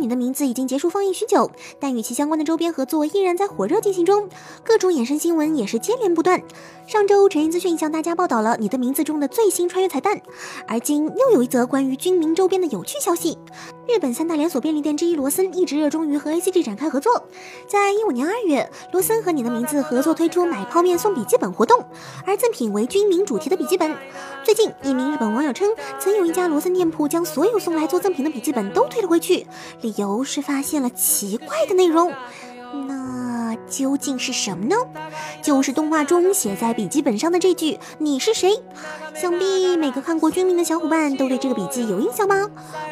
你的名字已经结束放映许久，但与其相关的周边合作依然在火热进行中，各种衍生新闻也是接连不断。上周晨星资讯向大家报道了你的名字中的最新穿越彩蛋，而今又有一则关于军民周边的有趣消息。日本三大连锁便利店之一罗森一直热衷于和 ACG 展开合作，在一五年二月，罗森和你的名字合作推出买泡面送笔记本活动，而赠品为军民主题的笔记本。最近，一名日本网友称，曾有一家罗森店铺将所有送来做赠品的笔记本都退了回去，理由是发现了奇怪的内容。究竟是什么呢？就是动画中写在笔记本上的这句“你是谁”。想必每个看过《军名》的小伙伴都对这个笔记有印象吧？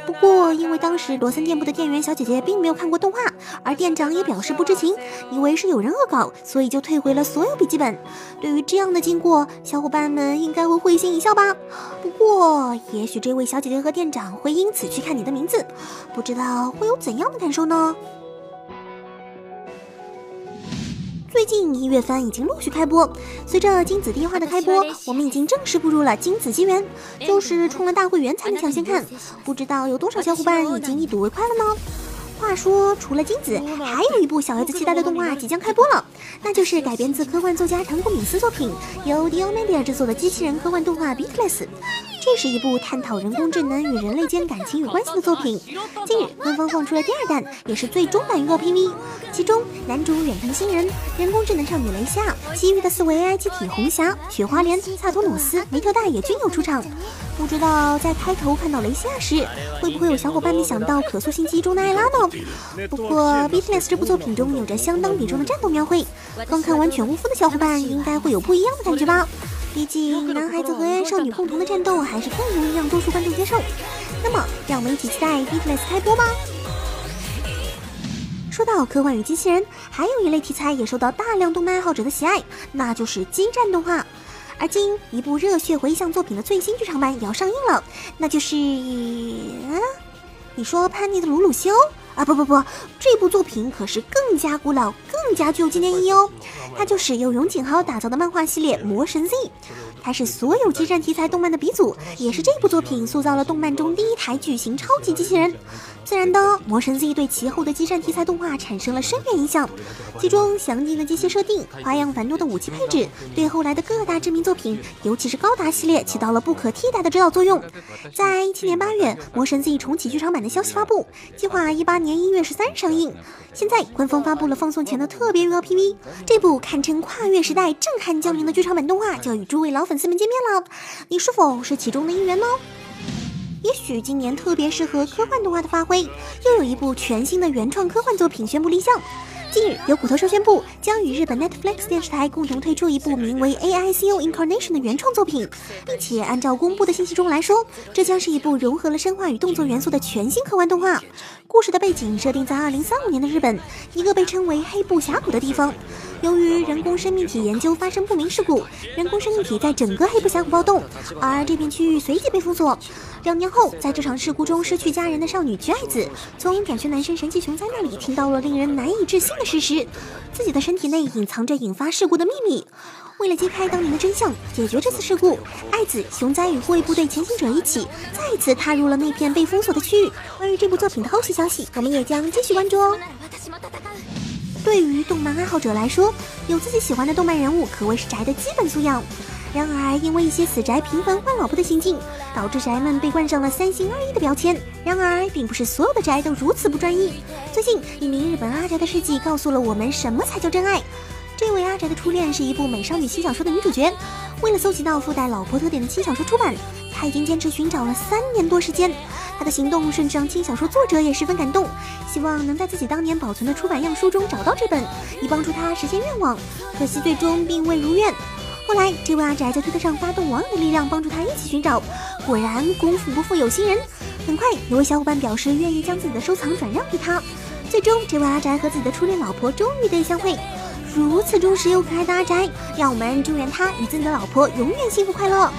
不过因为当时罗森店铺的店员小姐姐并没有看过动画，而店长也表示不知情，以为是有人恶搞，所以就退回了所有笔记本。对于这样的经过，小伙伴们应该会会心一笑吧？不过也许这位小姐姐和店长会因此去看你的名字，不知道会有怎样的感受呢？最近一月番已经陆续开播，随着金子第一话的开播，我们已经正式步入了金子纪元，就是充了大会员才能抢先看。不知道有多少小伙伴已经一睹为快了呢？话说，除了金子，还有一部小孩子期待的动画即将开播了，那就是改编自科幻作家唐古米斯作品，由 Dio Media 制作的机器人科幻动画《Beatless》。这是一部探讨人工智能与人类间感情与关系的作品。近日，官方放出了第二弹，也是最终版预告 PV。其中，男主远藤新人、人工智能少女雷夏、其余的四位 AI 机体红霞、雪花莲、萨托努斯、梅特大也均有出场。不知道在开头看到雷夏时，会不会有小伙伴们想到可塑性记忆中的艾拉呢？不过，《Beatless》这部作品中有着相当比重的战斗描绘，刚看完《犬巫夫》的小伙伴应该会有不一样的感觉吧。毕竟，男孩子和少女共同的战斗还是更容易让多数观众接受。那么，让我们一起期待《Beatless》开播吧。说到科幻与机器人，还有一类题材也受到大量动漫爱好者的喜爱，那就是激战动画。而今，一部热血回忆向作品的最新剧场版也要上映了，那就是……嗯，你说叛逆的鲁鲁修？啊不不不，这部作品可是更加古老、更加具有纪念意义哦。它就是由永景豪打造的漫画系列《魔神 Z》，它是所有激战题材动漫的鼻祖，也是这部作品塑造了动漫中第一台巨型超级机器人。自然的，《魔神 Z》对其后的激战题材动画产生了深远影响，其中详尽的机械设定、花样繁多的武器配置，对后来的各大知名作品，尤其是高达系列起到了不可替代的指导作用。在一七年八月，《魔神 Z》重启剧场版的消息发布，计划一八年年一月十三上映。现在官方发布了放送前的特别预告 PV，这部堪称跨越时代、震撼降临的剧场版动画就要与诸位老粉丝们见面了，你是否是其中的一员呢？也许今年特别适合科幻动画的发挥，又有一部全新的原创科幻作品宣布立项。近日，有骨头社宣布将与日本 Netflix 电视台共同推出一部名为《AICO Incarnation》的原创作品，并且按照公布的信息中来说，这将是一部融合了生化与动作元素的全新科幻动画。故事的背景设定在2035年的日本，一个被称为黑布峡谷的地方。由于人工生命体研究发生不明事故，人工生命体在整个黑布峡谷暴动，而这片区域随即被封锁。两年后，在这场事故中失去家人的少女菊爱子，从转学男生神奇熊哉那里听到了令人难以置信的事实：自己的身体内隐藏着引发事故的秘密。为了揭开当年的真相，解决这次事故，爱子、熊哉与护卫部队前行者一起再次踏入了那片被封锁的区域。关于这部作品的后续消息，我们也将继续关注哦。对于动漫爱好者来说，有自己喜欢的动漫人物可谓是宅的基本素养。然而，因为一些死宅频繁换老婆的行径，导致宅们被冠上了三心二意的标签。然而，并不是所有的宅都如此不专一。最近，一名日本阿宅的事迹告诉了我们什么才叫真爱。这位阿宅的初恋是一部美少女轻小说的女主角。为了搜集到附带老婆特点的轻小说出版，他已经坚持寻找了三年多时间。他的行动甚至让轻小说作者也十分感动，希望能在自己当年保存的出版样书中找到这本，以帮助他实现愿望。可惜最终并未如愿。后来，这位阿宅在推特上发动网友的力量，帮助他一起寻找。果然，功夫不负有心人。很快，有位小伙伴表示愿意将自己的收藏转让给他。最终，这位阿宅和自己的初恋老婆终于得以相会。如此忠实又可爱的阿宅，让我们祝愿他与自己的老婆永远幸福快乐。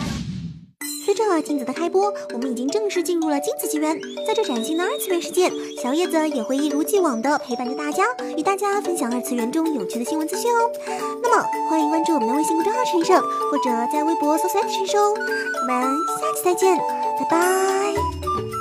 随着镜子的开播，我们已经正式进入了金子纪元。在这崭新的二次元世界，小叶子也会一如既往的陪伴着大家，与大家分享二次元中有趣的新闻资讯哦。那么，欢迎关注我们的微信公众号“陈胜”，或者在微博搜索“陈胜”。我们下期再见，拜拜。